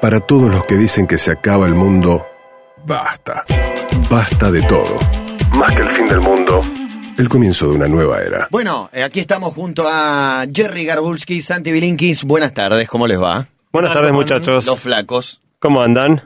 Para todos los que dicen que se acaba el mundo, basta. Basta de todo. Más que el fin del mundo, el comienzo de una nueva era. Bueno, eh, aquí estamos junto a Jerry Garbulski, Santi Bilinkis. Buenas tardes, ¿cómo les va? Buenas tardes, muchachos. Los flacos. ¿Cómo andan?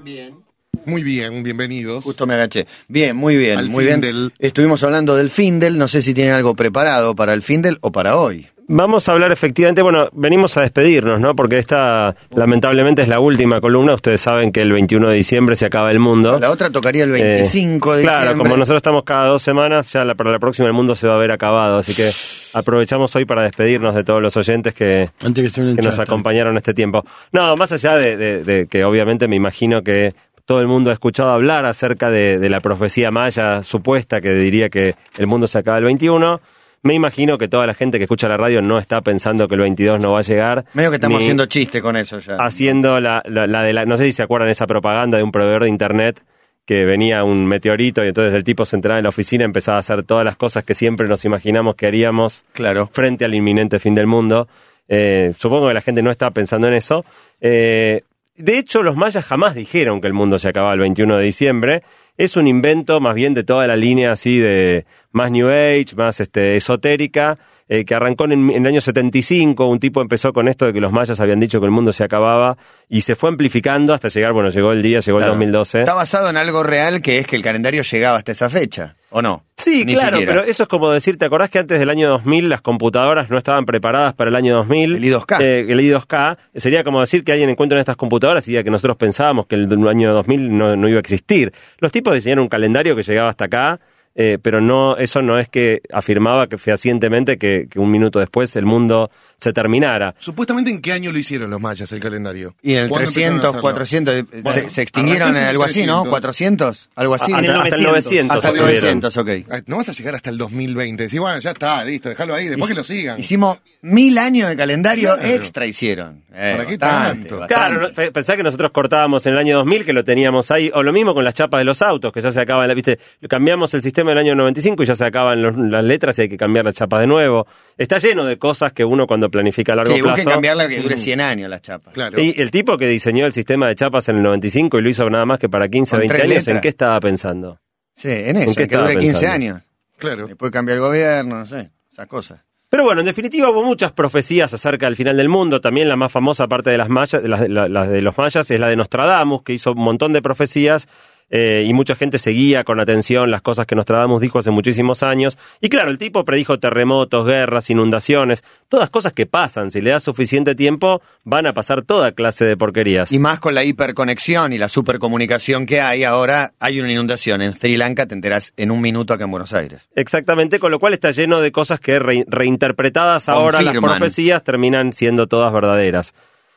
Muy bien, bienvenidos. Justo me agaché. Bien, muy bien, Al muy bien. Estuvimos hablando del Findel, no sé si tienen algo preparado para el Findel o para hoy. Vamos a hablar efectivamente, bueno, venimos a despedirnos, ¿no? Porque esta lamentablemente es la última columna. Ustedes saben que el 21 de diciembre se acaba el mundo. La otra tocaría el 25 de Eh, Claro, diciembre. como nosotros estamos cada dos semanas, ya la, para la próxima el mundo se va a haber acabado. Así que aprovechamos hoy para despedirnos de todos los oyentes que, Antes que se que nos acompañaron este tiempo. No, más allá de, de- de que obviamente me imagino que todo el mundo ha escuchado hablar acerca de, de la profecía maya supuesta que diría que el mundo se acaba el 21. Me imagino que toda la gente que escucha la radio no está pensando que el 22 no va a llegar. Medio que estamos haciendo chiste con eso ya. haciendo la, la- la de la, no sé si se acuerdan esa propaganda de un proveedor de internet que venía un meteorito y entonces el tipo se entraba en la oficina y empezaba a hacer todas las cosas que siempre nos imaginamos que haríamos Claro. frente al inminente fin del mundo. Eh, supongo que la gente no estaba pensando en eso. Eh, de hecho, los mayas jamás dijeron que el mundo se acababa el 21 de diciembre. Es un invento más bien de toda la línea así de más New Age, más este, esotérica, eh, que arrancó en, en el año 75. Un tipo empezó con esto de que los mayas habían dicho que el mundo se acababa y se fue amplificando hasta llegar, bueno, llegó el día, llegó Claro. el 2012. Está basado en algo real que es que el calendario llegaba hasta esa fecha, ¿o no? Sí, Ni claro, siquiera. pero eso es como decir, ¿te acordás que antes del año 2000 las computadoras no estaban preparadas para el año 2000? El I2K. Eh, el I2K. Sería como decir que alguien encuentra en estas computadoras y diga que nosotros pensábamos que el año 2000 no, no iba a existir. Los tipos diseñaron un calendario que llegaba hasta acá, eh, pero no eso no es que afirmaba que fehacientemente que, que un minuto después el mundo se terminara. Supuestamente, ¿en qué año lo hicieron los mayas el calendario? Y en el ¿Cuándo empezaron a 300, hacerlo? 400, eh, Bueno, se, se extinguieron en algo así, ¿no? 300. 400, algo así. Ah, en el hasta, hasta el 900. Hasta el estuvieron. 900, ok. Ay, No vas a llegar hasta el 2020. Decís, bueno, ya está, listo, déjalo ahí, después que lo sigan. Hicimos mil años de calendario Claro. extra hicieron. Eh, ¿Para qué bastante, tanto? bastante. Claro, pensá que nosotros cortábamos en el año 2000, que lo teníamos ahí, o lo mismo con las chapas de los autos, que ya se acaban, la- ¿viste? Cambiamos el sistema del año 95 y ya se acaban los- las letras y hay que cambiar las chapas de nuevo. Está lleno de cosas que uno cuando planifica a largo Sí, plazo... cambiarla que dure 100 años las chapas. Claro. Y el tipo que diseñó el sistema de chapas en el 95 y lo hizo nada más que para 15, Con 20 tres años, ¿en letras. qué estaba pensando? Sí, en eso, ¿En qué que estaba dure 15 pensando? años. Claro. Después cambia el gobierno, no sé, esas cosas. Pero bueno, en definitiva hubo muchas profecías acerca del final del mundo. También la más famosa, aparte de las, mayas, de las, la- las de los mayas, es la de Nostradamus, que hizo un montón de profecías eh, y mucha gente seguía con atención las cosas que Nostradamus dijo hace muchísimos años. Y claro, el tipo predijo terremotos, guerras, inundaciones, todas cosas que pasan. Si le das suficiente tiempo, van a pasar toda clase de porquerías. Y más con la hiperconexión y la supercomunicación que hay ahora, hay una inundación en Sri Lanka, te enterás en un minuto acá en Buenos Aires. Exactamente, con lo cual está lleno de cosas que re- reinterpretadas ahora las profecías terminan siendo todas verdaderas.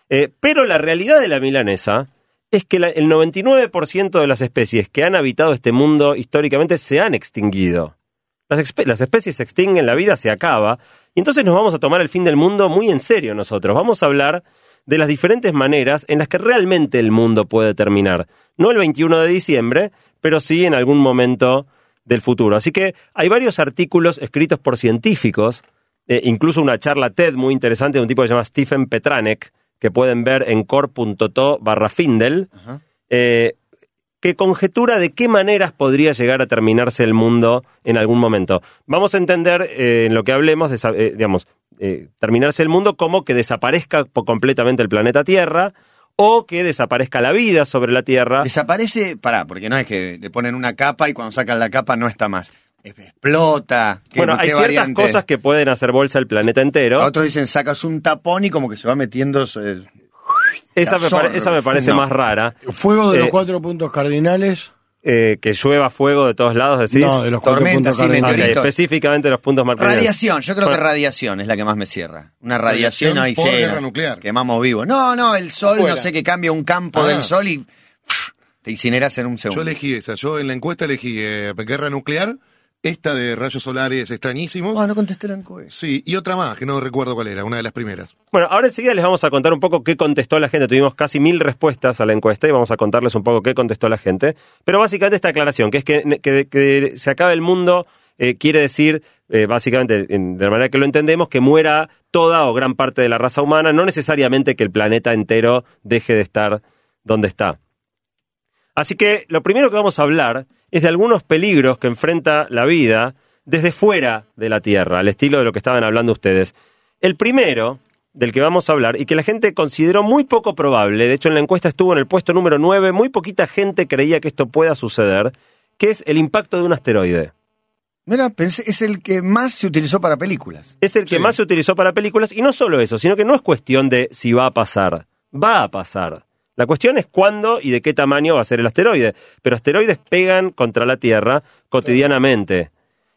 Eh, pero la realidad de la milanesa es que el 99% de las especies que han habitado este mundo históricamente se han extinguido. Las especies se extinguen, la vida se acaba, y entonces nos vamos a tomar el fin del mundo muy en serio nosotros. Vamos a hablar de las diferentes maneras en las que realmente el mundo puede terminar. No el 21 de diciembre, pero sí en algún momento del futuro. Así que hay varios artículos escritos por científicos, eh, incluso una charla TED muy interesante de un tipo que se llama Stephen Petranek, que pueden ver en core.to barra Findel, eh, que conjetura de qué maneras podría llegar a terminarse el mundo en algún momento. Vamos a entender eh, en lo que hablemos, de, eh, digamos, terminarse el mundo como que desaparezca completamente el planeta Tierra o que desaparezca la vida sobre la Tierra. Desaparece, pará, porque no es que le ponen una capa y cuando sacan la capa no está más. Explota. ¿Qué- Bueno, hay ciertas variante? cosas que pueden hacer bolsa el planeta entero. A Otros dicen sacas un tapón y como que se va metiendo. eh, Esa me, pare- esa me parece No. más rara. Fuego de Eh, los cuatro puntos cardinales. Eh, que llueva fuego de todos lados, decís. No, de los cuatro Tormenta, puntos sí, Ok, cardinales. meteorito. específicamente los puntos marcados. Radiación, yo creo que radiación es la que más me cierra. Una radiación, Radiación ahí guerra nuclear. Quemamos vivo. No, no, el sol, Afuera. no sé, que cambia un campo Ah. del sol y pff, te incineras en un Yo segundo. elegí esa. Yo en la encuesta elegí eh, guerra nuclear, esta de rayos solares extrañísimos. Ah, no contesté la encuesta. Sí, y otra más, que no recuerdo cuál era, una de las primeras. Bueno, ahora enseguida les vamos a contar un poco qué contestó la gente. Tuvimos casi mil respuestas a la encuesta y vamos a contarles un poco qué contestó la gente. Pero básicamente esta aclaración, que es que, que- que se acabe el mundo, eh, quiere decir, eh, básicamente, en- de la manera que lo entendemos, que muera toda o gran parte de la raza humana, no necesariamente que el planeta entero deje de estar donde está. Así que lo primero que vamos a hablar es de algunos peligros que enfrenta la vida desde fuera de la Tierra, al estilo de lo que estaban hablando ustedes. El primero del que vamos a hablar y que la gente consideró muy poco probable, de hecho en la encuesta estuvo en el puesto número 9, muy poquita gente creía que esto pueda suceder, que es el impacto de un asteroide. Mira, pensé, es el que más se utilizó para películas. Es el que Sí. más se utilizó para películas y no solo eso, sino que no es cuestión de si va a pasar, va a pasar. La cuestión es cuándo y de qué tamaño va a ser el asteroide. Pero asteroides pegan contra la Tierra cotidianamente.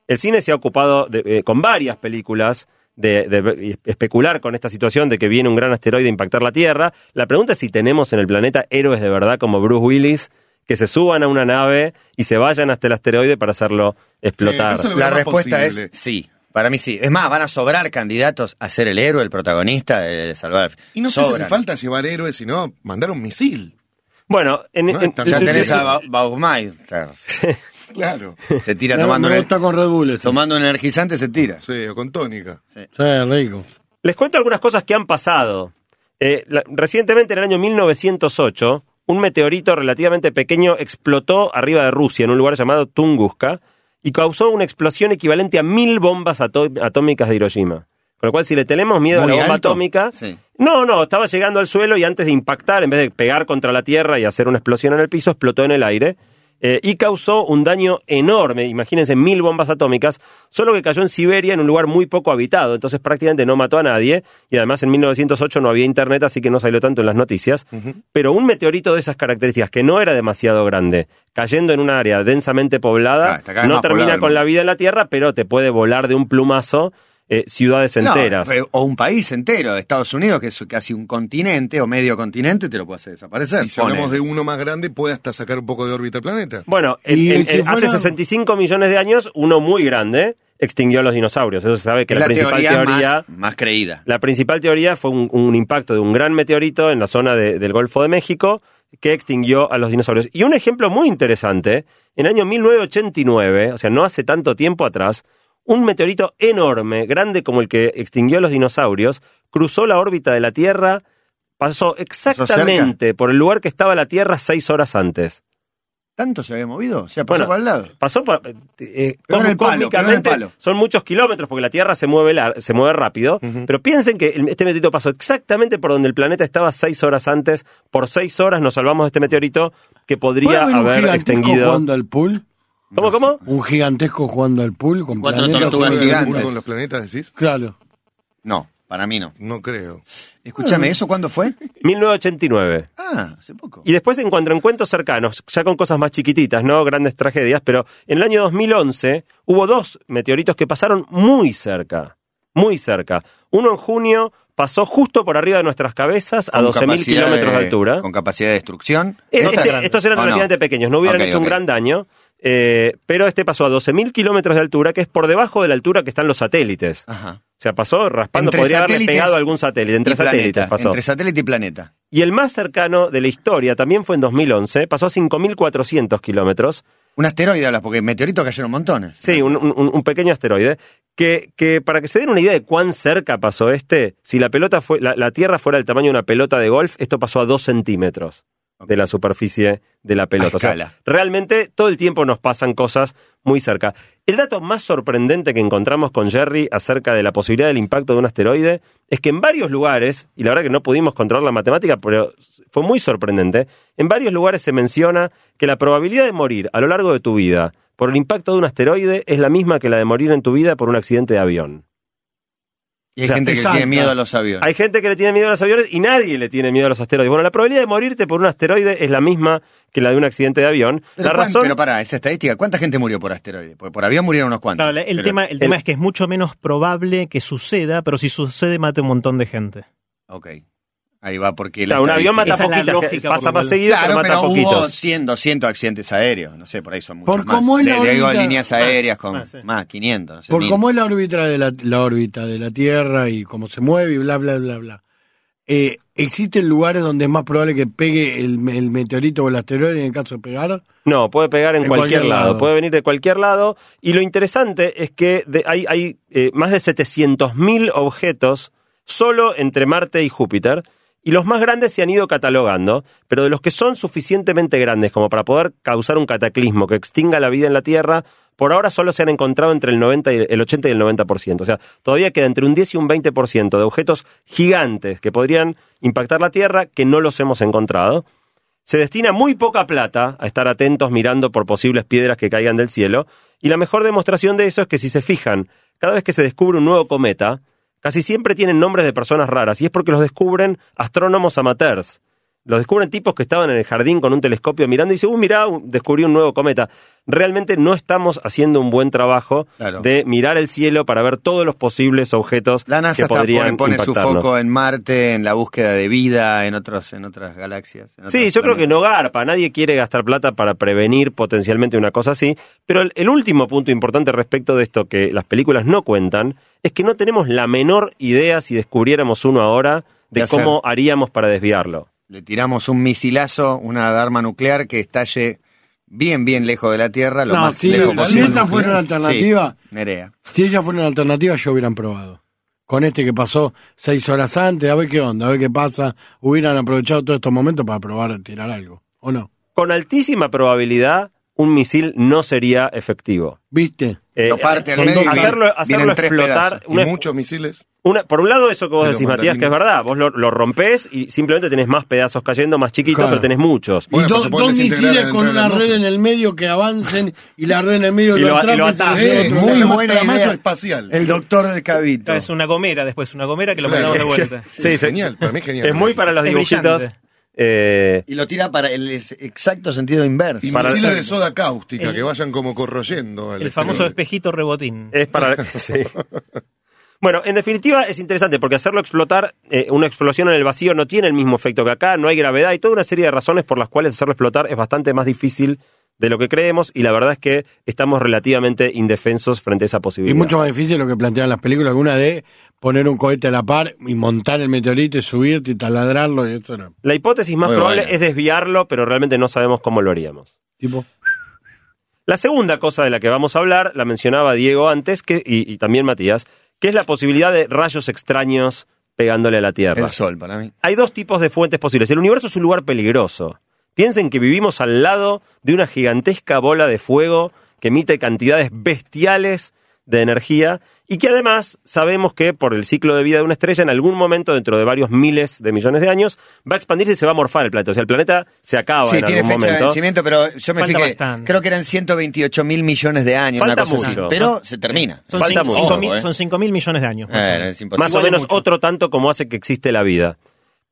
El cine se ha ocupado de- eh, con varias películas de, de especular con esta situación de que viene un gran asteroide a impactar la Tierra. La pregunta es si tenemos en el planeta héroes de verdad como Bruce Willis que se suban a una nave y se vayan hasta el asteroide para hacerlo explotar. La respuesta posible. es sí. Para mí sí. Es más, van a sobrar candidatos a ser el héroe, el protagonista, de salvar. Y no sé si hace falta llevar héroes, sino mandar un misil. Bueno, en, No, en- está- Ya el- tenés a Ba- Baumeister. Claro. Se tira tomando, gusta con Red Bull tomando un energizante, se tira. Sí, o con tónica. Sí, rico. Les cuento algunas cosas que han pasado. Eh, la- recientemente, en el año 1908, un meteorito relativamente pequeño explotó arriba de Rusia, en un lugar llamado Tunguska, y causó una explosión equivalente a mil bombas atómicas de Hiroshima. Con lo cual, si le tenemos miedo a la bomba alto. atómica, Sí. no, no, estaba llegando al suelo y antes de impactar, en vez de pegar contra la Tierra y hacer una explosión en el piso, explotó en el aire. Eh, y causó un daño enorme, imagínense mil bombas atómicas, solo que cayó en Siberia en un lugar muy poco habitado, entonces prácticamente no mató a nadie, y además en 1908 no había internet, así que no salió tanto en las noticias, pero un meteorito de esas características, que no era demasiado grande, cayendo en un área densamente poblada, Ah, no termina con la vida en la Tierra, pero te puede volar de un plumazo eh, ciudades enteras. eh, o un país entero, Estados Unidos, que es casi un continente o medio continente, te lo puede hacer desaparecer. Y si Pone. hablamos de uno más grande, puede hasta sacar un poco de órbita el planeta. Bueno, hace fuera- 65 millones de años, uno muy grande extinguió a los dinosaurios. Eso se sabe que es la, la principal teoría, teoría, más, más creída. la principal teoría fue un, un impacto de un gran meteorito en la zona de- del Golfo de México que extinguió a los dinosaurios. Y un ejemplo muy interesante, en el año 1989, o sea, no hace tanto tiempo atrás, un meteorito enorme, grande como el que extinguió a los dinosaurios, cruzó la órbita de la Tierra, pasó exactamente por el lugar que estaba la Tierra seis horas antes. ¿Tanto se había movido? O sea, pasó Bueno, por al lado. Pasó por, eh, palo, cósmicamente, palo. son muchos kilómetros porque la Tierra se mueve, se mueve rápido, pero piensen que este meteorito pasó exactamente por donde el planeta estaba seis horas antes. Por seis horas nos salvamos de este meteorito que podría ¿Puede haber extinguido. jugando al pool? ¿Cómo, cómo? Un gigantesco jugando al pool con Cuatro planetas. tortugas ¿Juega gigantes. uno con los planetas, decís? Claro. No, para mí no. No creo. Escúchame, ¿eso cuándo fue? 1989. Ah, hace poco. Y después en cuanto a encuentros cercanos, ya con cosas más chiquititas, no grandes tragedias, pero en el año 2011 hubo dos meteoritos que pasaron muy cerca, muy cerca. Uno en junio pasó justo por arriba de nuestras cabezas a Con 12.000 capacidad kilómetros de altura. Con capacidad de destrucción. Eh, No este- estos eran ¿O no? relativamente pequeños, no hubieran Ok, hecho un ok. gran daño, eh, pero este pasó a 12.000 kilómetros de altura, que es por debajo de la altura que están los satélites. Ajá. O sea, pasó raspando, Entre podría haberle pegado a algún satélite, entre satélites planeta, pasó. Entre satélite y planeta. Y el más cercano de la historia también fue en 2011, pasó a 5.400 kilómetros. Un asteroide hablas, porque meteoritos cayeron montones. Sí, un, un- un pequeño asteroide. Que, que para que se den una idea de cuán cerca pasó este, si la pelota fue, la, la Tierra fuera del tamaño de una pelota de golf, esto pasó a dos centímetros de la superficie de la pelota. O sea, realmente todo el tiempo nos pasan cosas muy cerca. El dato más sorprendente que encontramos con Jerry acerca de la posibilidad del impacto de un asteroide es que en varios lugares, y la verdad que no pudimos controlar la matemática, pero fue muy sorprendente, en varios lugares se menciona que la probabilidad de morir a lo largo de tu vida por el impacto de un asteroide es la misma que la de morir en tu vida por un accidente de avión. Y hay O sea, gente que es tiene miedo a los aviones. Hay gente que le tiene miedo a los aviones y nadie le tiene miedo a los asteroides. Bueno, la probabilidad de morirte por un asteroide es la misma que la de un accidente de avión. Pero, la cuán- razón... pero para, esa estadística, ¿cuánta gente murió por asteroide? Porque por avión murieron unos cuantos. Claro, el, Pero- tema, el tema es que es mucho menos probable que suceda, pero si sucede mate un montón de gente. Ok. Ahí va, porque... la Claro, un avión mata poquitas, lógica pasa más seguido, Claro, pero pero mata hubo poquitos. 100, 200 accidentes aéreos. No sé, por ahí son muchos Por más. cómo es la Le- le digo líneas aéreas con más, sí. más, 500. No sé, Por mil. cómo es la órbita de la, la órbita de la Tierra y cómo se mueve y bla, bla, bla, bla. Eh, ¿Existen lugares donde es más probable que pegue el, el meteorito o el asteroide en caso de pegar? No, puede pegar en, En cualquier, cualquier lado. lado. puede venir de cualquier lado. Y lo interesante es que de- hay, hay eh, más de 700.000 objetos solo entre Marte y Júpiter. Y los más grandes se han ido catalogando, pero de los que son suficientemente grandes como para poder causar un cataclismo que extinga la vida en la Tierra, por ahora solo se han encontrado entre el, 90 y el 80 y el 90%. O sea, todavía queda entre un 10 y un 20% de objetos gigantes que podrían impactar la Tierra que no los hemos encontrado. Se destina muy poca plata a estar atentos mirando por posibles piedras que caigan del cielo, y la mejor demostración de eso es que si se fijan, cada vez que se descubre un nuevo cometa, casi siempre tienen nombres de personas raras, y es porque los descubren astrónomos amateurs. Los descubren tipos que estaban en el jardín con un telescopio mirando y dicen, uh, mirá, descubrí un nuevo cometa. Realmente no estamos haciendo un buen trabajo Claro. de mirar el cielo para ver todos los posibles objetos La NASA que está- podrían pone, pone su foco en Marte, en la búsqueda de vida, en otros, en otras galaxias. en Sí, yo creo que no garpa, nadie quiere gastar plata para prevenir potencialmente una cosa así, pero el, el último punto importante respecto de esto que las películas no cuentan es que no tenemos la menor idea si descubriéramos uno ahora de cómo haríamos para desviarlo. Le tiramos un misilazo, una arma nuclear que estalle bien, bien lejos de la Tierra, lo No, más si- lejos si esa fuera una alternativa- Sí, Nerea. Si ella fuera una alternativa, yo hubieran probado. Con este que pasó seis horas antes, a ver qué onda, a ver qué pasa. Hubieran aprovechado todos estos momentos para probar a tirar algo, ¿o no? Con altísima probabilidad, un misil no sería efectivo. ¿Viste? Eh, Lo parte al eh, medio hacerlo, vienen hacerlo tres explotar. pedazos. Y una- muchos misiles. Una- por un lado, eso que vos decís, Matías, que es verdad. Vos lo, lo rompés y simplemente tenés más pedazos cayendo, más chiquitos, Claro. pero tenés muchos. Bueno, y dos misiles con una red en el medio que avancen y la red en el medio Y lo lo- y lo Sí, Muy buena idea. espacial. El doctor de Cabito. Es una gomera después, una gomera que lo Claro. mandamos de vuelta. Sí, es sí, genial, para mí es genial. Es muy para los dibujitos. Eh, Y lo tira para el exacto sentido inverso. Y para- misiles de soda cáustica El- que vayan como corroyendo. al El famoso espejito rebotín. es para. sí. Bueno, en definitiva es interesante porque hacerlo explotar, eh, una explosión en el vacío no tiene el mismo efecto que acá, no hay gravedad y toda una serie de razones por las cuales hacerlo explotar es bastante más difícil de lo que creemos y la verdad es que estamos relativamente indefensos frente a esa Y posibilidad. mucho más difícil lo que plantean las películas, alguna de poner un cohete a la par y montar el meteorito y subirte y taladrarlo y eso no. La hipótesis más Muy probable buena. es desviarlo, pero realmente no sabemos cómo lo haríamos. Tipo, La segunda cosa de la que vamos a hablar, la mencionaba Diego antes que, y, y también Matías, que es la posibilidad de rayos extraños pegándole a la Tierra. El sol, para mí. Hay dos tipos de fuentes posibles. El universo es un lugar peligroso. Piensen que vivimos al lado de una gigantesca bola de fuego que emite cantidades bestiales de energía y que además sabemos que por el ciclo de vida de una estrella en algún momento dentro de varios miles de millones de años va a expandirse y se va a morfar el planeta. O sea, el planeta se acaba Sí, en tiene algún fecha de vencimiento, pero yo me Falta fijé. bastante. Creo que eran 128 mil millones de años, Falta una cosa así. mucho. Pero se termina. Son Falta cinco- mucho. cinco Ojo, mil- eh. son 5 mil millones de años. más o Eh, menos. es imposible. Más o menos otro tanto como hace que existe la vida.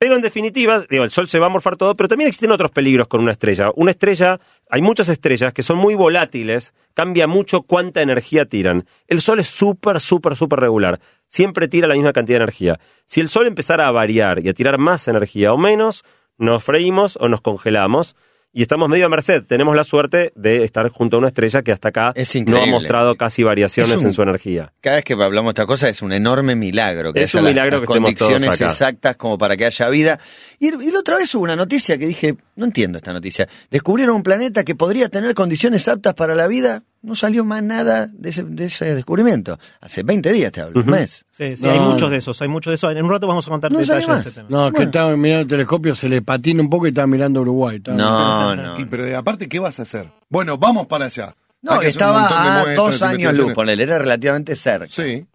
Pero en definitiva, digo, el Sol se va a morfar todo, pero también existen otros peligros con una estrella. Una estrella, hay muchas estrellas que son muy volátiles, cambia mucho cuánta energía tiran. El Sol es súper, súper, súper regular. Siempre tira la misma cantidad de energía. Si el Sol empezara a variar y a tirar más energía o menos, nos freímos o nos congelamos. Y estamos medio a merced. Tenemos la suerte de estar junto a una estrella que hasta acá Es no ha mostrado casi variaciones un- en su energía. Cada vez que hablamos de esta cosa es un enorme milagro. Que Es un las- milagro las que estemos todos condiciones acá. exactas como para que haya vida. Y, y la otra vez hubo una noticia que dije, no entiendo esta noticia. Descubrieron un planeta que podría tener condiciones aptas para la vida. No salió más nada de ese, de ese descubrimiento. Hace 20 días te hablo, un mes. Sí, sí, No. hay muchos de esos, hay muchos de esos. En un rato vamos a contar No detalles de ese más. tema. no, que Bueno. estaba mirando el telescopio, se le patina un poco y estaba mirando Uruguay. estaba- No, no. Y, pero eh, aparte, ¿qué vas a hacer? Bueno, vamos para allá. No, que estaba a dos años luz, ponele, era relativamente cerca. Sí.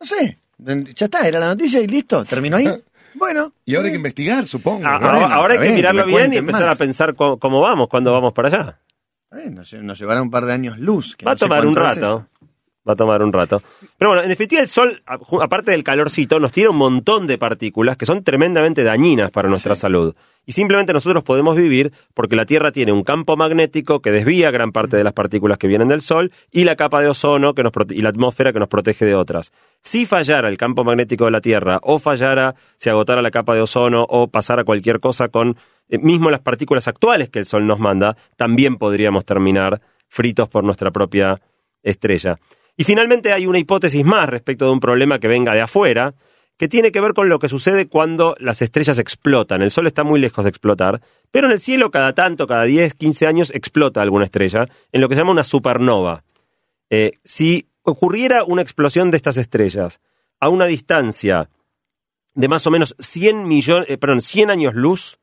No sé, ya está, era la noticia y listo, terminó ahí. Bueno. Y ahora hay que investigar, supongo. Ah, ahora, ahora hay que mirarlo que bien y empezar más. a pensar cómo, cómo vamos, cuándo vamos para allá. Eh, nos, nos llevará un par de años luz. que Va a no sé tomar un es rato. Va a tomar un rato. Pero bueno, en definitiva el sol, aparte del calorcito, nos tira un montón de partículas que son tremendamente dañinas para nuestra salud. Y simplemente nosotros podemos vivir porque la Tierra tiene un campo magnético que desvía gran parte de las partículas que vienen del Sol y la capa de ozono que nos y la atmósfera que nos protege de otras. Si fallara el campo magnético de la Tierra o fallara, se agotara la capa de ozono o pasara cualquier cosa con eh, mismo las partículas actuales que el Sol nos manda, también podríamos terminar fritos por nuestra propia estrella. Y finalmente hay una hipótesis más respecto de un problema que venga de afuera, que tiene que ver con lo que sucede cuando las estrellas explotan. El Sol está muy lejos de explotar, pero en el cielo cada tanto, cada 10, 15 años, explota alguna estrella, en lo que se llama una supernova. Eh, si ocurriera una explosión de estas estrellas a una distancia de más o menos 100 millones, eh, perdón, 100 años luz.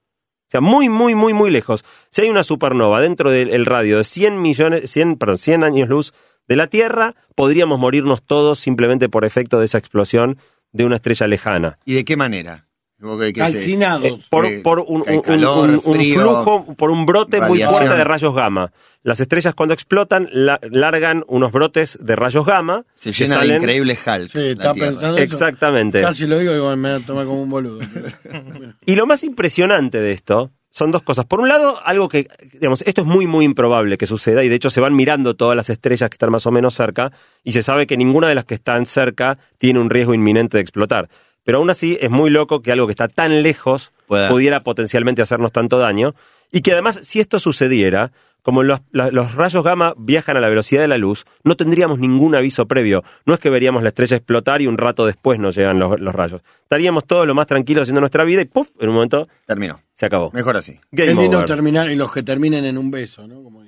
O sea, muy, muy, muy, muy lejos. Si hay una supernova dentro del el radio de 100 millones, 100, perdón, 100 años luz de la Tierra, podríamos morirnos todos simplemente por efecto de esa explosión de una estrella lejana. ¿Y de qué manera? Que- Calcinados. Eh, por, Eh, por un, que hay un- calor, un- un frío, flujo, por un brote muy fuerte de rayos gamma. Las estrellas cuando explotan la- largan unos brotes de rayos gamma. se llena de increíbles HAL. Sí, está pensando eso. Exactamente. Casi lo digo y me voy a tomar como un boludo. Y lo más impresionante de esto son dos cosas. Por un lado, algo que, digamos, esto es muy, muy improbable que suceda y de hecho se van mirando todas las estrellas que están más o menos cerca y se sabe que ninguna de las que están cerca tiene un riesgo inminente de explotar. Pero aún así es muy loco que algo que está tan lejos Pueda- pudiera potencialmente hacernos tanto daño y que además, si esto sucediera, como los, los rayos gamma viajan a la velocidad de la luz, no tendríamos ningún aviso previo. No es que veríamos la estrella explotar y un rato después nos llegan los, los rayos. Estaríamos todos lo más tranquilos haciendo nuestra vida y ¡puf! En un momento Terminó. se acabó. Mejor así. Qué Game lindo over. terminar y los que terminen en un beso, ¿no? Como.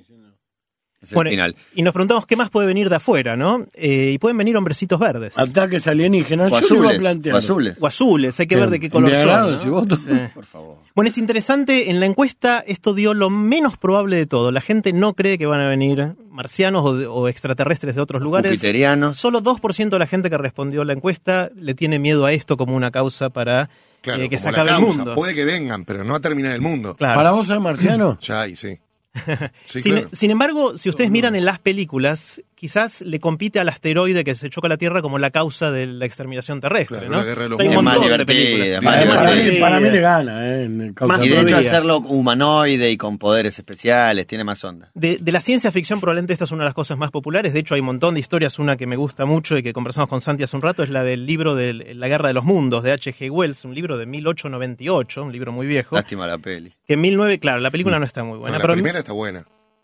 Es el Bueno, final. y nos preguntamos qué más puede venir de afuera, ¿no? Eh, y pueden venir hombrecitos verdes. Ataques alienígenas. O azules. O azules. O azules, hay que ver de qué color son. ¿no? si vos- Sí. Por favor. Bueno, es interesante, en la encuesta esto dio lo menos probable de todo. La gente no cree que van a venir marcianos o, de- o extraterrestres de otros lugares. Jupiterianos. Solo 2% de la gente que respondió a la encuesta le tiene miedo a esto como una causa para Claro, eh, que se acabe el mundo. Puede que vengan, pero no a terminar el mundo. Claro. ¿Para vos es marciano? Ya hay, sí. Sí, sin, claro. sin embargo, si ustedes miran en las películas, quizás le compite al asteroide que se choca la Tierra como la causa de la exterminación terrestre. Claro, ¿no? la guerra de los hay un mundos. montón de más películas. para, mí, divertida. para mí le gana, ¿eh? en Más Y de hecho hacerlo humanoide y con poderes especiales, tiene más onda. De, de la ciencia ficción probablemente esta es una de las cosas más populares. De hecho hay un montón de historias. Una que me gusta mucho y que conversamos con Santi hace un rato es la del libro de La Guerra de los Mundos de H.G. Wells, un libro de 1898, un libro muy viejo. Lástima la peli. Que en 19, claro, la película no está muy No, buena. la pero primera está buena.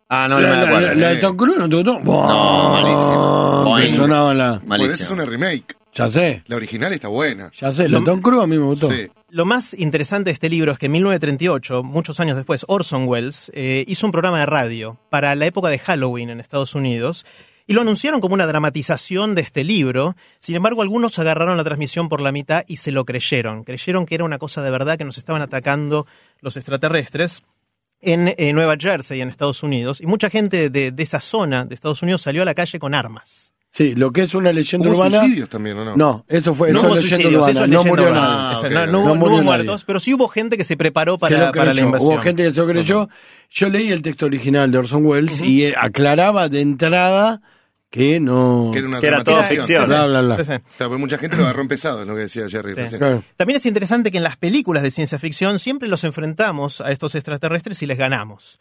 Ah, no, la, no me la- acuerdo. la- la de Tom Cruise no te gustó. No, malísimo. Que sonaba la. Bueno, Malísimo. esa es una remake. Ya sé, La original está buena. ya sé. La de Tom Cruise a mí me gustó. Sí. Lo más interesante de este libro es que en 1938, muchos años después, Orson Welles eh, hizo un programa de radio para la época de Halloween en Estados Unidos y lo anunciaron como una dramatización de este libro. Sin embargo, algunos agarraron la transmisión por la mitad y se lo creyeron. Creyeron que era una cosa de verdad, que nos estaban atacando los extraterrestres en eh, Nueva Jersey, en Estados Unidos. Y mucha gente de, de esa zona de Estados Unidos salió a la calle con armas. Sí, lo que es una leyenda ¿Hubo urbana. suicidios también o no? No, eso fue No eso hubo leyenda suicidios, urbana. eso es no murió urbana. nadie. Ah, no, ok. no No hubo, no murió hubo nadie. muertos, pero sí hubo gente que se preparó Se para, para la invasión. Hubo gente que se lo creyó. Yo leí el texto original de Orson Welles y eh, aclaraba de entrada que no. Que era una Que era todo ficción. Bla, bla, bla. Sí, sí. Claro, porque mucha gente lo agarró empezado, es lo que decía Jerry Sí. recién. Claro. También es interesante que en las películas de ciencia ficción siempre los enfrentamos a estos extraterrestres y les ganamos.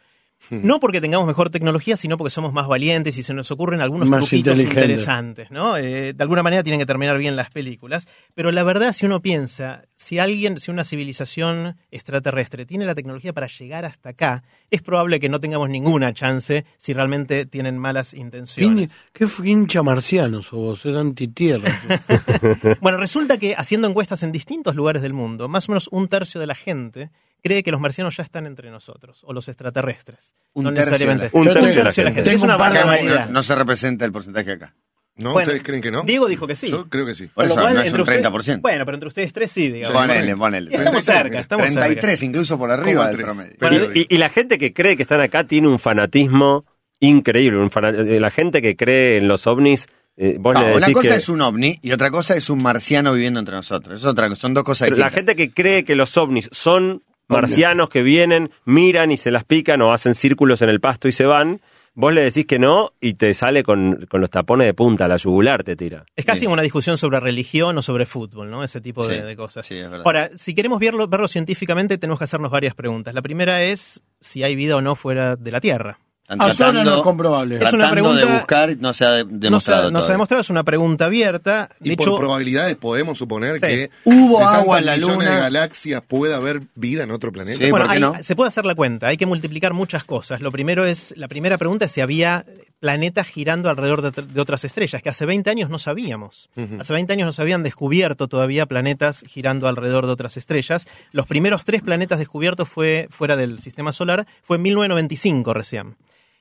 No porque tengamos mejor tecnología, sino porque somos más valientes y se nos ocurren algunos Más truquitos interesantes, ¿no? Eh, de alguna manera tienen que terminar bien las películas. Pero la verdad, si uno piensa, si alguien, si una civilización extraterrestre tiene la tecnología para llegar hasta acá, es probable que no tengamos ninguna chance si realmente tienen malas intenciones. Qué hincha marciano sos vos. Bueno, resulta que haciendo encuestas en distintos lugares del mundo, más o menos un tercio de la gente cree que los marcianos ya están entre nosotros, o los extraterrestres. Un no tercio necesariamente. de la- Un Yo tercio de la gente. Es una no, no- se representa el porcentaje acá. ¿No? Bueno, ¿Ustedes creen que no? Diego dijo que sí. Yo creo que sí. Por eso cual, no es entre un ustedes- 30%. Bueno, pero entre ustedes tres sí, digamos. Ponele, ponele. Estamos 33, cerca, estamos 33, incluso por arriba del 33. promedio. Pero- Bueno, Y, y la gente que cree que están acá tiene un fanatismo increíble. Un eh, la gente que cree en los ovnis, eh, vos No, le una cosa que- es un ovni y otra cosa es un marciano viviendo entre nosotros. Es otra, son dos cosas Pero la gente que cree que los ovnis son marcianos que vienen, miran y se las pican o hacen círculos en el pasto y se van, vos le decís que no y te sale con, con los tapones de punta, la yugular te tira. Es casi una discusión sobre religión o sobre fútbol, ¿no? Ese tipo de cosas. sí, es verdad. Ahora, si queremos verlo, verlo científicamente, tenemos que hacernos varias preguntas. La primera es si hay vida o no fuera de la Tierra. Están Hasta ahora no es tratando, comprobable. Es una tratando de buscar, no se ha de- No se, demostrado. no se ha demostrado, es una pregunta abierta. De Y por probabilidades podemos suponer Sí. que Hubo agua en la luna. de galaxias puede haber vida en otro planeta. Sí, bueno, ¿por qué hay- no? se puede hacer la cuenta, hay que multiplicar muchas cosas. Lo primero es, la primera pregunta es si había planetas girando alrededor de, de otras estrellas, que hace 20 años no sabíamos. Hace 20 años no se habían descubierto todavía planetas girando alrededor de otras estrellas. Los primeros tres planetas descubiertos fue fuera del sistema solar, fue en 1995 recién.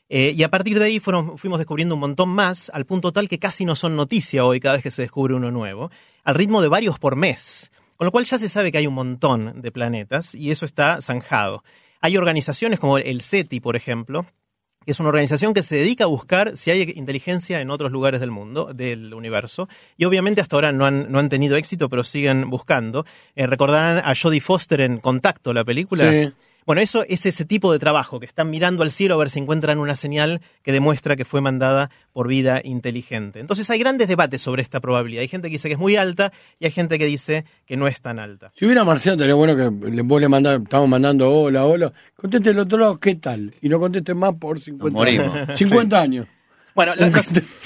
Eh, y a partir de ahí fuimos descubriendo un montón más, al punto tal que casi no son noticia hoy cada vez que se descubre uno nuevo, al ritmo de varios por mes. Con lo cual ya se sabe que hay un montón de planetas y eso está zanjado. Hay organizaciones como el SETI, por ejemplo, que es una organización que se dedica a buscar si hay inteligencia en otros lugares del mundo, del universo. Y obviamente hasta ahora no han, no han tenido éxito, pero siguen buscando. Eh, recordarán a Jodie Foster en Contacto, la película. Sí. Bueno, eso es ese tipo de trabajo, que están mirando al cielo a ver si encuentran una señal que demuestra que fue mandada por vida inteligente. Entonces hay grandes debates sobre esta probabilidad. Hay gente que dice que es muy alta y hay gente que dice que no es tan alta. Si hubiera marciano, estaría bueno que le- vos le mandás, estamos mandando hola, hola. Conteste el otro lado, ¿qué tal? Y no conteste más por 50 morimos. años. 50 años. Bueno, lo, lo-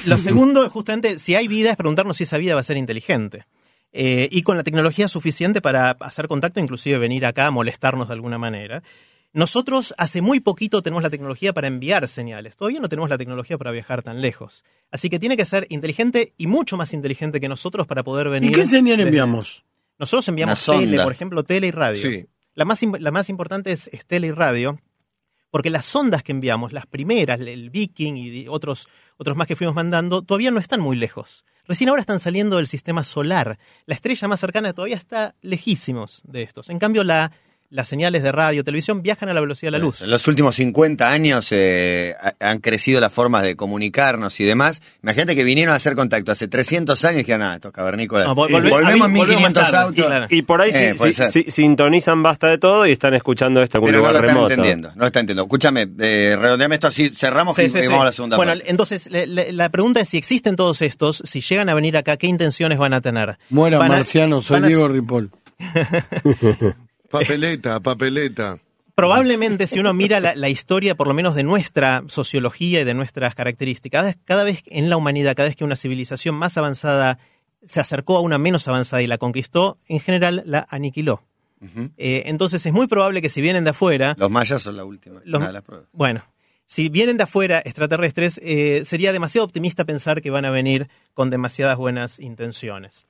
lo segundo es justamente si hay vida es preguntarnos si esa vida va a ser inteligente. Eh, y con la tecnología suficiente para hacer contacto, inclusive venir acá a molestarnos de alguna manera. Nosotros hace muy poquito tenemos la tecnología para enviar señales. Todavía no tenemos la tecnología para viajar tan lejos. Así que tiene que ser inteligente y mucho más inteligente que nosotros para poder venir. ¿Y qué señal desde- enviamos? Nosotros enviamos tele, por ejemplo, tele y radio. Sí. La más, la más importante es, es tele y radio, porque las sondas que enviamos, las primeras, el Viking y otros, otros más que fuimos mandando, todavía no están muy lejos. Recién ahora están saliendo del sistema solar. La estrella más cercana todavía está lejísimos de estos. En cambio, la, las señales de radio, televisión viajan a la velocidad de la luz. En los últimos 50 años eh, ha- han crecido las formas de comunicarnos y demás. Imagínate que vinieron a hacer contacto hace 300 años y que nada, estos cavernícolas. No, vol- volve- volvemos mí- volvemos más 1500 tarde, autos. claro. Y por ahí Eh, si- si- si- sintonizan basta de todo y están escuchando esto Pero no lugar lo están remoto. entendiendo, no lo están entendiendo. Escúchame, eh, redondeame esto así, cerramos Sí, y, sí, y sí. vamos a la segunda bueno, parte. entonces la, la- la pregunta es si existen todos estos, si llegan a venir acá, ¿qué intenciones van a tener? Muera Van a- marciano, soy Diego Ripoll. Papeleta, papeleta. Probablemente si uno mira la, la historia, por lo menos de nuestra sociología y de nuestras características, cada vez, cada vez en la humanidad, cada vez que una civilización más avanzada se acercó a una menos avanzada y la conquistó, en general la aniquiló. Eh, entonces es muy probable que si vienen de afuera, Los mayas son la última. los- una de las pruebas. bueno, si vienen de afuera extraterrestres, eh, sería demasiado optimista pensar que van a venir con demasiadas buenas intenciones.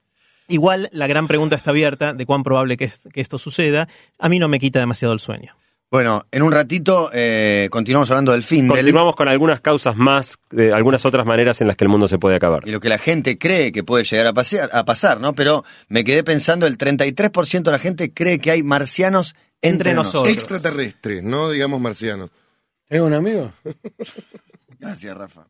Igual la gran pregunta está abierta de cuán probable que, es- que esto suceda. A mí no me quita demasiado el sueño. Bueno, en un ratito eh, continuamos hablando del fin del Continuamos con algunas causas más, de algunas otras maneras en las que el mundo se puede acabar. y lo que la gente cree que puede llegar a, pasear, a pasar, ¿no? Pero me quedé pensando, el 33% de la gente cree que hay marcianos entre, Entre nosotros. nosotros. Extraterrestres, no digamos marcianos. ¿Tengo un amigo? Gracias, Rafa.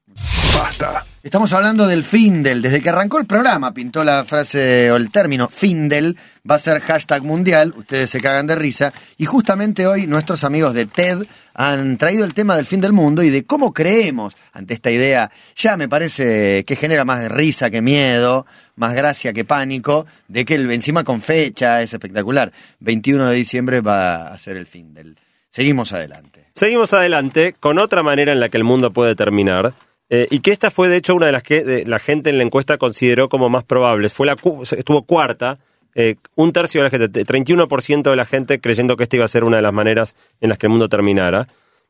Basta. Estamos hablando del Findel. Desde que arrancó el programa pintó la frase o el término Findel. Va a ser hashtag mundial. Ustedes se cagan de risa. Y justamente hoy nuestros amigos de TED han traído el tema del fin del mundo y de cómo creemos ante esta idea. Ya me parece que genera más risa que miedo, más gracia que pánico, de que el, encima con fecha es espectacular. 21 de diciembre va a ser el Findel. Seguimos adelante. Seguimos adelante con otra manera en la que el mundo puede terminar. eh, y que esta fue, de hecho, una de las que de- la gente en la encuesta consideró como más probables. Fue la, cu- estuvo cuarta. eh, un tercio de la gente, 31% de la gente creyendo que esta iba a ser una de las maneras en las que el mundo terminara.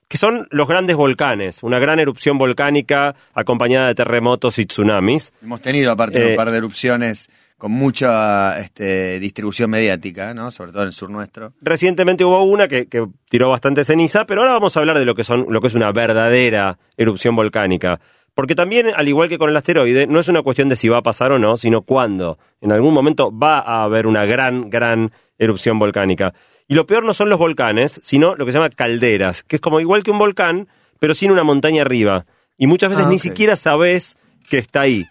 Que son los grandes volcanes. Una gran erupción volcánica acompañada de terremotos y tsunamis. Hemos tenido aparte Eh, un par de erupciones con mucha este, distribución mediática, ¿no? Sobre todo en el sur nuestro. Recientemente hubo una que, que tiró bastante ceniza, pero ahora vamos a hablar de lo que son, lo que es una verdadera erupción volcánica. Porque también, al igual que con el asteroide, no es una cuestión de si va a pasar o no, sino cuándo. En algún momento va a haber una gran, gran erupción volcánica. Y lo peor no son los volcanes, sino lo que se llama calderas, que es como igual que un volcán, pero sin una montaña arriba. Y muchas veces Ah, ni siquiera sabes que está ahí.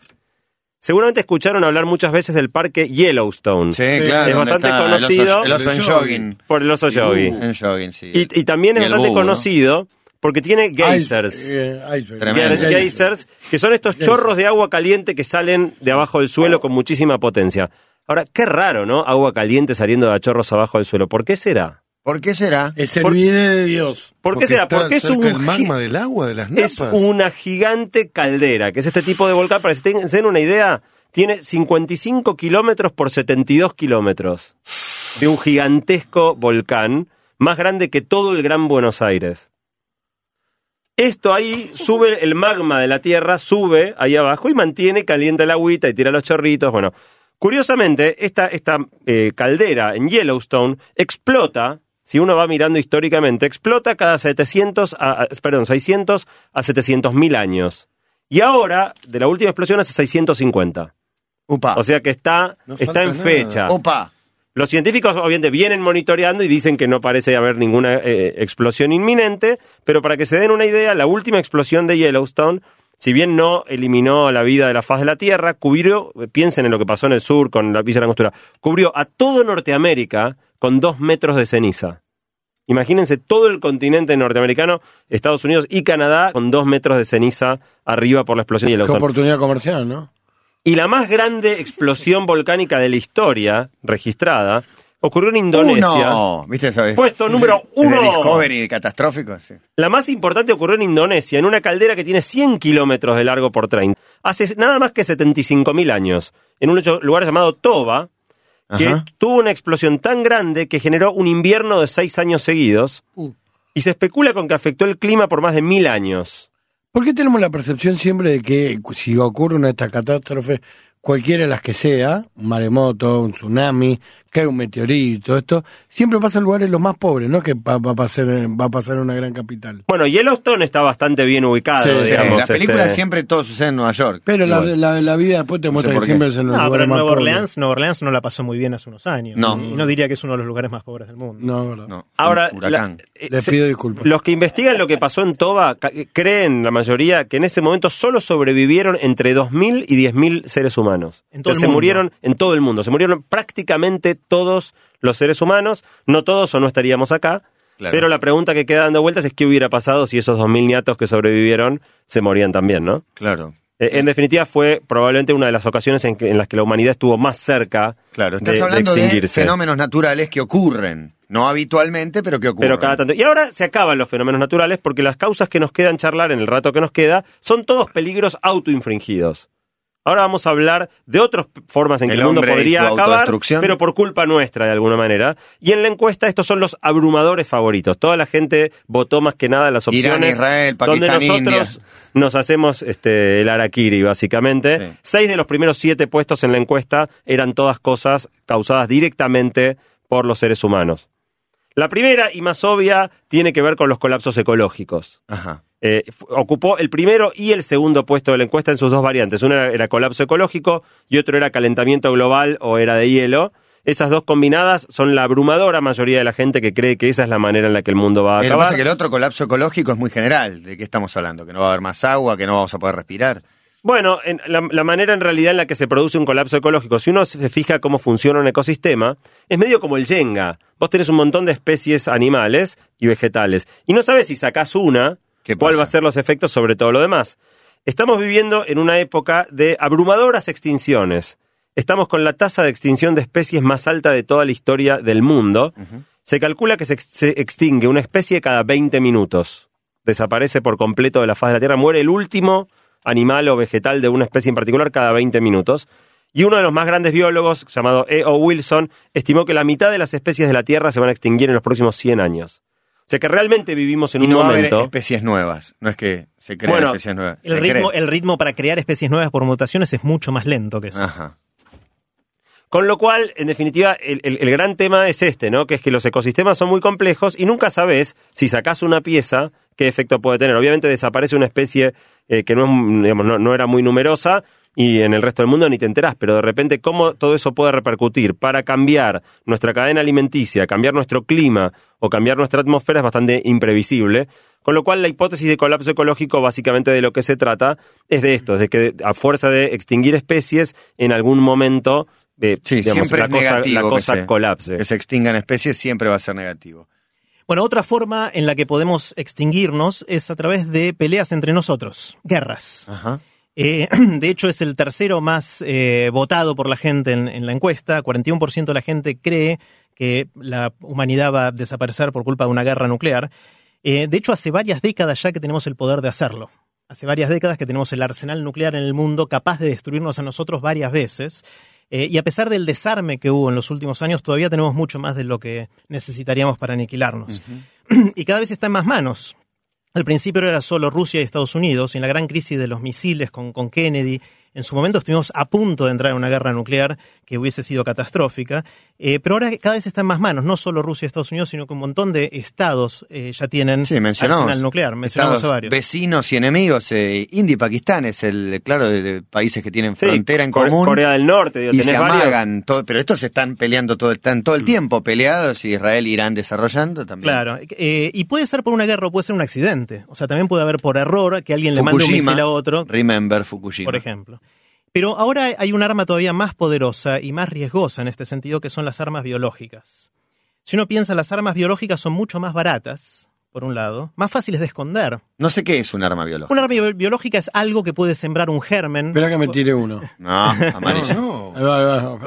Seguramente escucharon hablar muchas veces del parque Yellowstone. Sí, Sí, claro. es bastante está conocido. El oso, el oso en jogging. Por el oso yogi. En jogging, sí. Y, y también es Y bastante conocido porque tiene geysers. Ice- eh, iceberg. Tremendo. Ge- Geysers, que son estos chorros de agua caliente que salen de abajo del suelo con muchísima potencia. Ahora, qué raro, ¿no? Agua caliente saliendo de chorros abajo del suelo. ¿Por qué será? ¿Por qué será? Es el Por- de Dios. ¿Por Porque qué será? está Porque es cerca un el magma del agua, de las es napas. una gigante caldera, que es este tipo de volcán. Para que se den una idea, tiene 55 kilómetros por 72 kilómetros. De un gigantesco volcán, más grande que todo el Gran Buenos Aires. Esto ahí sube el magma de la Tierra, sube ahí abajo y mantiene, calienta el agüita y tira los chorritos. Bueno, curiosamente, esta, esta eh, caldera en Yellowstone explota, si uno va mirando históricamente, explota cada 700, a, perdón, 600 a 700 mil años. Y ahora, de la última explosión, hace 650. Upa. O sea que está, No está en nada. fecha. Opa. Los científicos obviamente vienen monitoreando y dicen que no parece haber ninguna eh, explosión inminente, pero para que se den una idea, la última explosión de Yellowstone, si bien no eliminó la vida de la faz de la Tierra, cubrió, piensen en lo que pasó en el sur con la Villa de Angostura, cubrió a todo Norteamérica con dos metros de ceniza. Imagínense todo el continente norteamericano, Estados Unidos y Canadá con dos metros de ceniza arriba por la explosión de Qué Yellowstone. oportunidad comercial, ¿no? Y la más grande explosión volcánica de la historia registrada ocurrió en Indonesia. Uno. ¿Viste eso? Puesto número de uno. Discovery catastrófico, sí. La más importante ocurrió en Indonesia, en una caldera que tiene 100 kilómetros de largo por 30. Hace nada más que 75.000 años, en un lugar llamado Toba, que Ajá. tuvo una explosión tan grande que generó un invierno de seis años seguidos. Uh. Y se especula con que afectó el clima por más de mil años. ¿Por qué tenemos la percepción siempre de que si ocurre una de estas catástrofes, cualquiera de las que sea, un maremoto, un tsunami, cae un meteorito, esto, siempre pasa en lugares los más pobres, no que va, va a pasar, en- va a pasar en una gran capital? Bueno, Yellowstone está bastante bien ubicado, Sí, sí, Sí, digamos. las películas este, siempre todo sucede en Nueva York. Pero la, Igual. la, la vida después te No sé muestra por que siempre es en los No, pero en más Nueva pobres. Orleans, Nueva Orleans no la pasó muy bien hace unos años. No. Y no diría que es uno de los lugares más pobres del mundo. No, verdad. No, Ahora, un huracán. la- eh, Les pido disculpas. Los que investigan lo que pasó en Toba eh, creen, la mayoría, que en ese momento solo sobrevivieron entre 2.000 y 10.000 seres humanos. En todo O sea, el se mundo. murieron en todo el mundo. Se murieron prácticamente todos los seres humanos. No todos o no estaríamos acá. Claro. Pero la pregunta que queda dando vueltas es qué hubiera pasado si esos 2.000 niatos que sobrevivieron se morían también, ¿no? Claro, Eh, En definitiva, fue probablemente una de las ocasiones en, que- en las que la humanidad estuvo más cerca claro. Estás de- de hablando de, extinguirse. fenómenos naturales que ocurren. No habitualmente, pero que ocurren. Pero cada tanto. Y ahora se acaban los fenómenos naturales porque las causas que nos quedan charlar en el rato que nos queda son todos peligros autoinfringidos. Ahora vamos a hablar de otras formas en que El el, mundo podría acabar, pero por culpa nuestra de alguna manera. Y en la encuesta estos son los abrumadores favoritos. Toda la gente votó más que nada las Irán, opciones Israel, donde Pakistán, nosotros India. nos hacemos este, el araquiri, básicamente. Sí. Seis de los primeros siete puestos en la encuesta eran todas cosas causadas directamente por los seres humanos. La primera y más obvia tiene que ver con los colapsos ecológicos. Ajá. Eh, ocupó el primero y el segundo puesto de la encuesta en sus dos variantes. Una era colapso ecológico y otro era calentamiento global o era de hielo. Esas dos combinadas son la abrumadora mayoría de la gente que cree que esa es la manera en la que el mundo va a Eh, Lo que acabar. pasa es que el otro colapso ecológico es muy general. ¿De qué estamos hablando? Que no va a haber más agua, que no vamos a poder respirar. Bueno, en la, la manera en realidad en la que se produce un colapso ecológico, si uno se fija cómo funciona un ecosistema, es medio como el Jenga. Vos tenés un montón de especies animales y vegetales, y no sabes si sacás una, ¿Qué cuál va a ser los efectos sobre todo lo demás. Estamos viviendo en una época de abrumadoras extinciones. Estamos con la tasa de extinción de especies más alta de toda la historia del mundo. Se calcula que se, ex- se extingue una especie cada 20 minutos. Desaparece por completo de la faz de la Tierra. Muere el último animal o vegetal de una especie en particular cada 20 minutos. Y uno de los más grandes biólogos, llamado E.O. Wilson, estimó que la mitad de las especies de la Tierra se van a extinguir en los próximos 100 años. O sea que realmente vivimos en y un no va a haber momento... especies nuevas. No es que se creen Bueno, especies nuevas. El ritmo, el ritmo para crear especies nuevas por mutaciones es mucho más lento que eso. Ajá. Con lo cual, en definitiva, el, el- el gran tema es este, ¿no? Que es que los ecosistemas son muy complejos y nunca sabes si sacás una pieza qué efecto puede tener. Obviamente desaparece una especie eh, que no, digamos, no, no era muy numerosa y en el resto del mundo ni te enterás, pero de repente cómo todo eso puede repercutir para cambiar nuestra cadena alimenticia, cambiar nuestro clima o cambiar nuestra atmósfera es bastante imprevisible. Con lo cual la hipótesis de colapso ecológico básicamente de lo que se trata es de esto, es de que a fuerza de extinguir especies en algún momento eh, Sí, digamos, siempre la es cosa, negativo la que se- colapse. Que se extingan especies siempre va a ser negativo. Bueno, otra forma en la que podemos extinguirnos es a través de peleas entre nosotros, guerras. Ajá. Eh, de hecho, es el tercero más eh, votado por la gente en, en la encuesta. 41% de la gente cree que la humanidad va a desaparecer por culpa de una guerra nuclear. Eh, de hecho, hace varias décadas ya que tenemos el poder de hacerlo. Hace varias décadas que tenemos el arsenal nuclear en el mundo capaz de destruirnos a nosotros varias veces. Eh, y a pesar del desarme que hubo en los últimos años, todavía tenemos mucho más de lo que necesitaríamos para aniquilarnos. y cada vez está en más manos. Al principio era solo Rusia y Estados Unidos, y en la gran crisis de los misiles con, con Kennedy En su momento estuvimos a punto de entrar en una guerra nuclear que hubiese sido catastrófica, eh, pero ahora cada vez está en más manos, no solo Rusia y Estados Unidos, sino que un montón de estados eh, ya tienen Sí, mencionamos. arsenal nuclear. Mencionamos Estados a varios. Vecinos y enemigos. Eh, India y Pakistán es el, claro, de, países que tienen Sí, frontera en común. Corea del Norte, digo, y tenés se amagan, todo, pero estos están peleando todo, están Mm. todo el tiempo peleados y Israel y Irán desarrollando también. Claro, eh, y puede ser por una guerra o puede ser un accidente. O sea, también puede haber por error que alguien le mande un misil a otro, Remember Fukushima. por ejemplo. Pero ahora hay un arma todavía más poderosa y más riesgosa en este sentido, que son las armas biológicas. Si uno piensa, las armas biológicas son mucho más baratas, por un lado, más fáciles de esconder. No sé qué es un arma biológica. Una arma bi- biológica es algo que puede sembrar un germen. Espera que me tire uno. No, amarillo. No.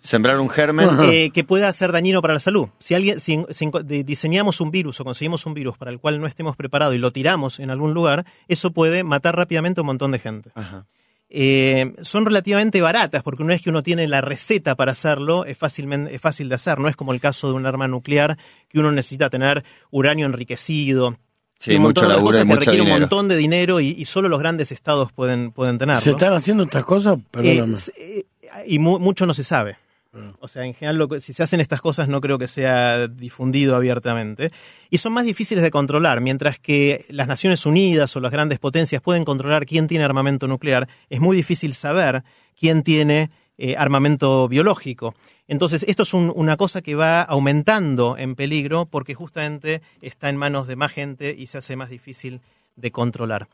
Sembrar un germen. eh, que pueda ser dañino para la salud. Si alguien si, si diseñamos un virus o conseguimos un virus para el cual no estemos preparados y lo tiramos en algún lugar, eso puede matar rápidamente a un montón de gente. Ajá. Eh, son relativamente baratas porque una vez que uno tiene la receta para hacerlo es, fácilmente, es fácil de hacer. No es como el caso de un arma nuclear que uno necesita tener uranio enriquecido. Sí, y un montón mucho laburo y cosas que mucho requiere un dinero. montón de dinero y, y solo los grandes estados pueden, pueden tenerlo. ¿Se están haciendo estas cosas? Perdóname. Eh, y mu- mucho no se sabe. Ah. O sea, en general, si se hacen estas cosas, no creo que sea difundido abiertamente. Y son más difíciles de controlar. Mientras que las Naciones Unidas o las grandes potencias pueden controlar quién tiene armamento nuclear, es muy difícil saber quién tiene eh, armamento biológico. Entonces, esto es un- una cosa que va aumentando en peligro porque justamente está en manos de más gente y se hace más difícil de controlar.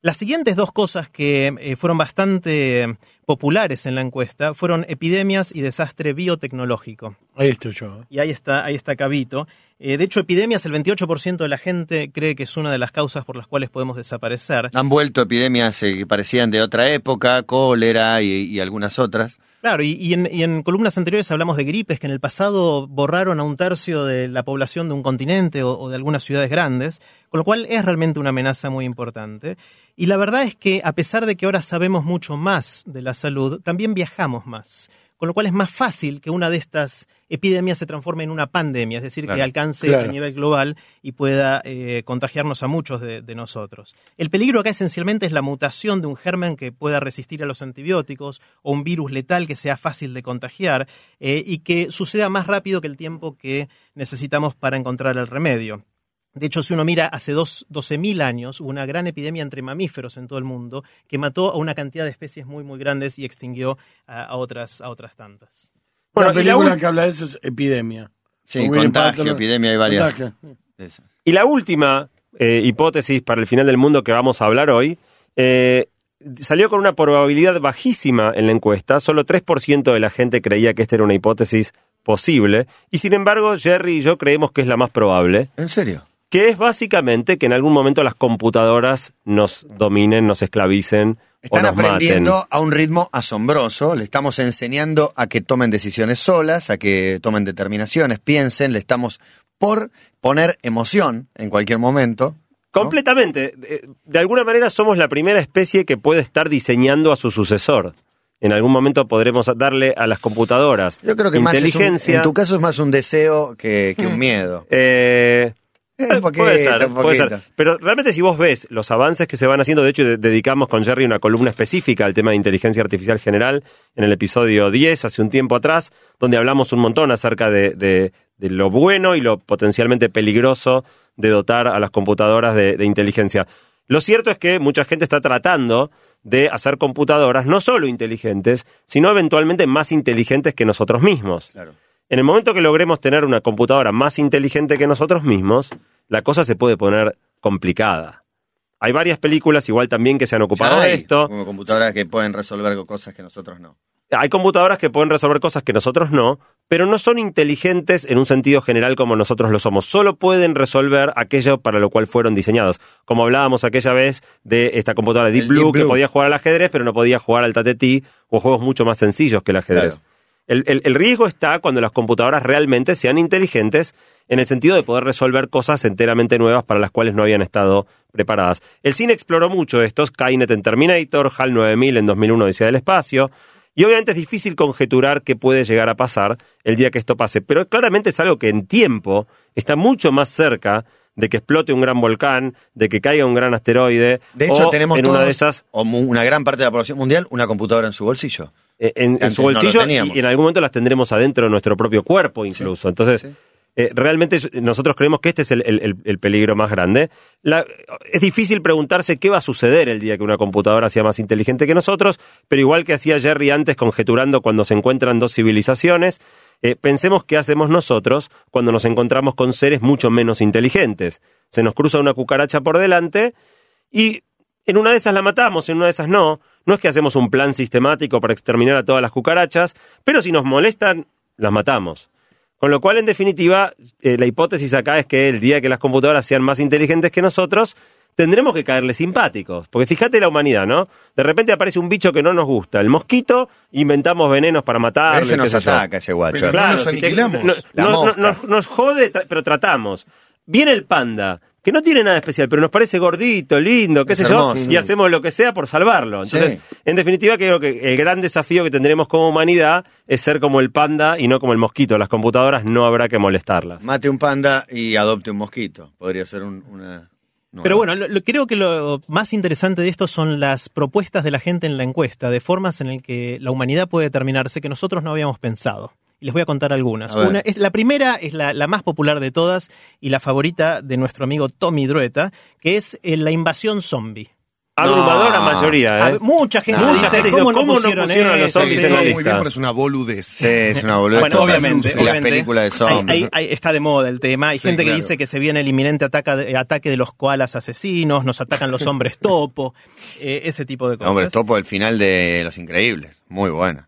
Las siguientes dos cosas que eh, fueron bastante populares en la encuesta fueron epidemias y desastre biotecnológico. Ahí estoy yo. Y ahí está, ahí está Cabito. Eh, de hecho, epidemias, el 28% de la gente cree que es una de las causas por las cuales podemos desaparecer. Han vuelto epidemias eh, que parecían de otra época, cólera y, y algunas otras. Claro, y, y en, y en columnas anteriores hablamos de gripes que en el pasado borraron a un tercio de la población de un continente o, o de algunas ciudades grandes, con lo cual es realmente una amenaza muy importante. Y la verdad es que a pesar de que ahora sabemos mucho más de la salud, también viajamos más. Con lo cual es más fácil que una de estas epidemias se transforme en una pandemia, es decir, Claro, que alcance claro. a nivel global y pueda eh, contagiarnos a muchos de, de nosotros. El peligro acá esencialmente es la mutación de un germen que pueda resistir a los antibióticos o un virus letal que sea fácil de contagiar eh, y que suceda más rápido que el tiempo que necesitamos para encontrar el remedio. De hecho, si uno mira, hace dos- 12.000 años hubo una gran epidemia entre mamíferos en todo el mundo que mató a una cantidad de especies muy, muy grandes y extinguió a, a otras, a otras tantas. Bueno, la y la película ul- que habla de eso es Epidemia. Sí, contagio, epidemia, hay varias. Y la última eh, hipótesis para el final del mundo que vamos a hablar hoy eh, salió con una probabilidad bajísima en la encuesta. Solo 3% de la gente creía que esta era una hipótesis posible. Y sin embargo, Jerry y yo creemos que es la más probable. ¿En serio? Que es básicamente que en algún momento las computadoras nos dominen, nos esclavicen Están o nos aprendiendo maten. a un ritmo asombroso, le estamos enseñando a que tomen decisiones solas, a que tomen determinaciones, piensen, le estamos por poner emoción en cualquier momento. Completamente. De alguna manera somos la primera especie que puede estar diseñando a su sucesor. En algún momento podremos darle a las computadoras Yo creo que más es un- inteligencia. en tu caso es más un deseo que, que un miedo. Eh, Eh, eh, un poquito, puede ser, un puede ser. Pero realmente si vos ves los avances que se van haciendo, de hecho de- dedicamos con Jerry una columna específica al tema de inteligencia artificial general en el episodio 10, hace un tiempo atrás, donde hablamos un montón acerca de, de- de lo bueno y lo potencialmente peligroso de dotar a las computadoras de, de inteligencia. Lo cierto es que mucha gente está tratando de hacer computadoras no solo inteligentes, sino eventualmente más inteligentes que nosotros mismos. Claro. En el momento que logremos tener una computadora más inteligente que nosotros mismos, la cosa se puede poner complicada. Hay varias películas igual también que se han ocupado de esto. Como computadoras que pueden resolver cosas que nosotros no. Hay computadoras que pueden resolver cosas que nosotros no, pero no son inteligentes en un sentido general como nosotros lo somos. Solo pueden resolver aquello para lo cual fueron diseñados. Como hablábamos aquella vez de esta computadora Deep Blue, Deep que Blue. podía jugar al ajedrez, pero no podía jugar al tatetí o juegos mucho más sencillos que el ajedrez. Claro. El, el- el riesgo está cuando las computadoras realmente sean inteligentes en el sentido de poder resolver cosas enteramente nuevas para las cuales no habían estado preparadas. El cine exploró mucho esto, Skynet en Terminator, HAL 9000 en 2001 Odisea del Espacio, y obviamente es difícil conjeturar qué puede llegar a pasar el día que esto pase, pero claramente es algo que en tiempo está mucho más cerca de que explote un gran volcán, de que caiga un gran asteroide. De hecho, o tenemos en todos, una de esas o una gran parte de la población mundial, una computadora en su bolsillo. Eh, en, su bolsillo y en algún momento las tendremos adentro de nuestro propio cuerpo incluso. Entonces, sí. eh, realmente nosotros creemos que este es el, el- el- el peligro más grande. La- es difícil preguntarse qué va a suceder el día que una computadora sea más inteligente que nosotros, pero igual que hacía Jerry antes conjeturando cuando se encuentran dos civilizaciones, eh, pensemos qué hacemos nosotros cuando nos encontramos con seres mucho menos inteligentes. Se nos cruza una cucaracha por delante y en una de esas la matamos, en una de esas no. No es que hacemos un plan sistemático para exterminar a todas las cucarachas, pero si nos molestan, las matamos. Con lo cual, en definitiva, eh, la hipótesis acá es que el día que las computadoras sean más inteligentes que nosotros, tendremos que caerle simpáticos. Porque fíjate la humanidad, ¿no? De repente aparece un bicho que no nos gusta, el mosquito, inventamos venenos para matarlo. Ese nos yo. ataca, ese guacho. Pero Claro, No nos si te- aniquilamos. no- La no- no- mosca. nos, nos jode, tra- pero tratamos. Viene el panda, que no tiene nada especial, pero nos parece gordito, lindo, qué Es sé hermoso. yo, y hacemos lo que sea por salvarlo. Entonces, Sí. en definitiva, creo que el gran desafío que tendremos como humanidad es ser como el panda y no como el mosquito. Las computadoras no habrá que molestarlas. Mate un panda y adopte un mosquito. Podría ser un- una... nueva. Pero bueno, lo- lo- creo que lo más interesante de esto son las propuestas de la gente en la encuesta, de formas en las que la humanidad puede terminarse que nosotros no habíamos pensado. Y les voy a contar algunas. A. Una, es, la primera es la, la más popular de todas y la favorita de nuestro amigo Tommy Drueta, que es eh, la invasión zombie. Abrumadora No. mayoría, ¿eh? A- Mucha gente No. dice, Mucha gente ¿cómo, ¿cómo no pusieron a los zombies Sí, en la lista? muy bien, pero es una boludez. Sí, es una boludez. Bueno, obviamente, las obviamente. películas de zombies. hay- hay- está de moda el tema. Hay Sí, gente que claro. dice que se viene el inminente ataca de- ataque de los koalas asesinos, nos atacan los hombres topo, eh, ese tipo de cosas. Hombre, topo el final de Los Increíbles. Muy buena.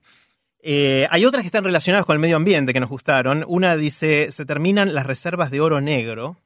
Eh, hay otras que están relacionadas con el medio ambiente que nos gustaron. Una dice, se terminan las reservas de oro negro,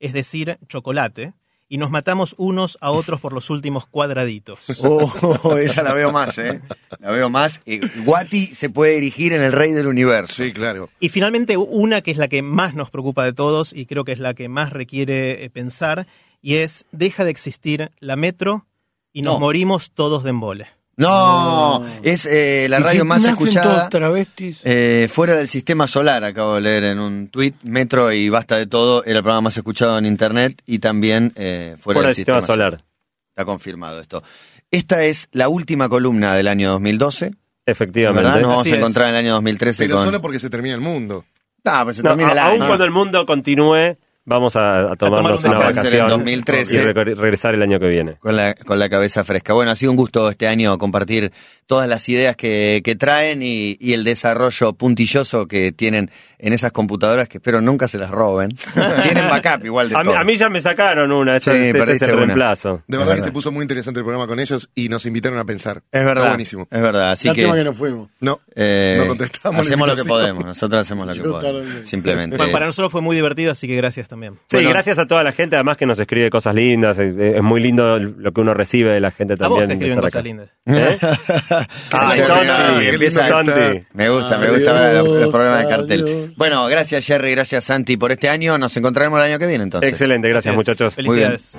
es decir, chocolate, y nos matamos unos a otros por los últimos cuadraditos. Oh, esa la veo más, ¿eh? La veo más. Y Guati se puede erigir en el rey del universo. Sí, claro. Y finalmente una que es la que más nos preocupa de todos y creo que es la que más requiere eh, pensar, y es, deja de existir la metro y nos No. morimos todos de embole. No, es eh, la ¿Y radio si más escuchada todos travestis? eh, fuera del sistema solar, acabo de leer en un tuit. Metro y Basta de Todo era el programa más escuchado en Internet y también eh, fuera, Fuera del sistema solar. Está confirmado esto. Esta es la última columna del año 2012. Efectivamente. ¿Verdad? Nos vamos a es. encontrar en el año 2013 Pero con... solo porque se termina el mundo. No, pues se No, termina el año. aún cuando el mundo continúe, vamos a, a tomarnos tomar una un descanso. vacación En 2013. y regresar el año que viene. Con la, con la cabeza fresca. Bueno, ha sido un gusto este año compartir todas las ideas que, que traen y, y el desarrollo puntilloso que tienen en esas computadoras que espero nunca se las roben. tienen backup igual de A mí, a mí ya me sacaron una, este, Sí, este es perdiste el una. reemplazo. De Es verdad que se puso muy interesante el programa con ellos y nos invitaron a pensar. Es Está verdad. buenísimo. Es verdad. Así que, que no fuimos. No, eh, no contestamos hacemos lo que podemos. Nosotros hacemos lo que podemos. Simplemente. Bueno, para nosotros fue muy divertido, así que gracias también. Sí, Bueno. gracias a toda la gente, además que nos escribe cosas lindas. Es, es muy lindo lo que uno recibe de la gente A también. vos te escriben de cosas acá. lindas. ¿Eh? Ay, Jerry, Tonti, ah, empieza- Tonti. Me gusta, me gusta ver los, los programas de cartel. adiós. Bueno, gracias Jerry, gracias Santi por este año. Nos encontraremos el año que viene entonces. Excelente, gracias muchachos. Felicidades.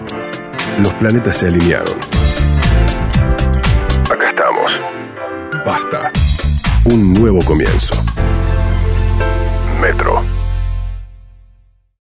Los planetas se alinearon. Acá estamos. Basta. Un nuevo comienzo.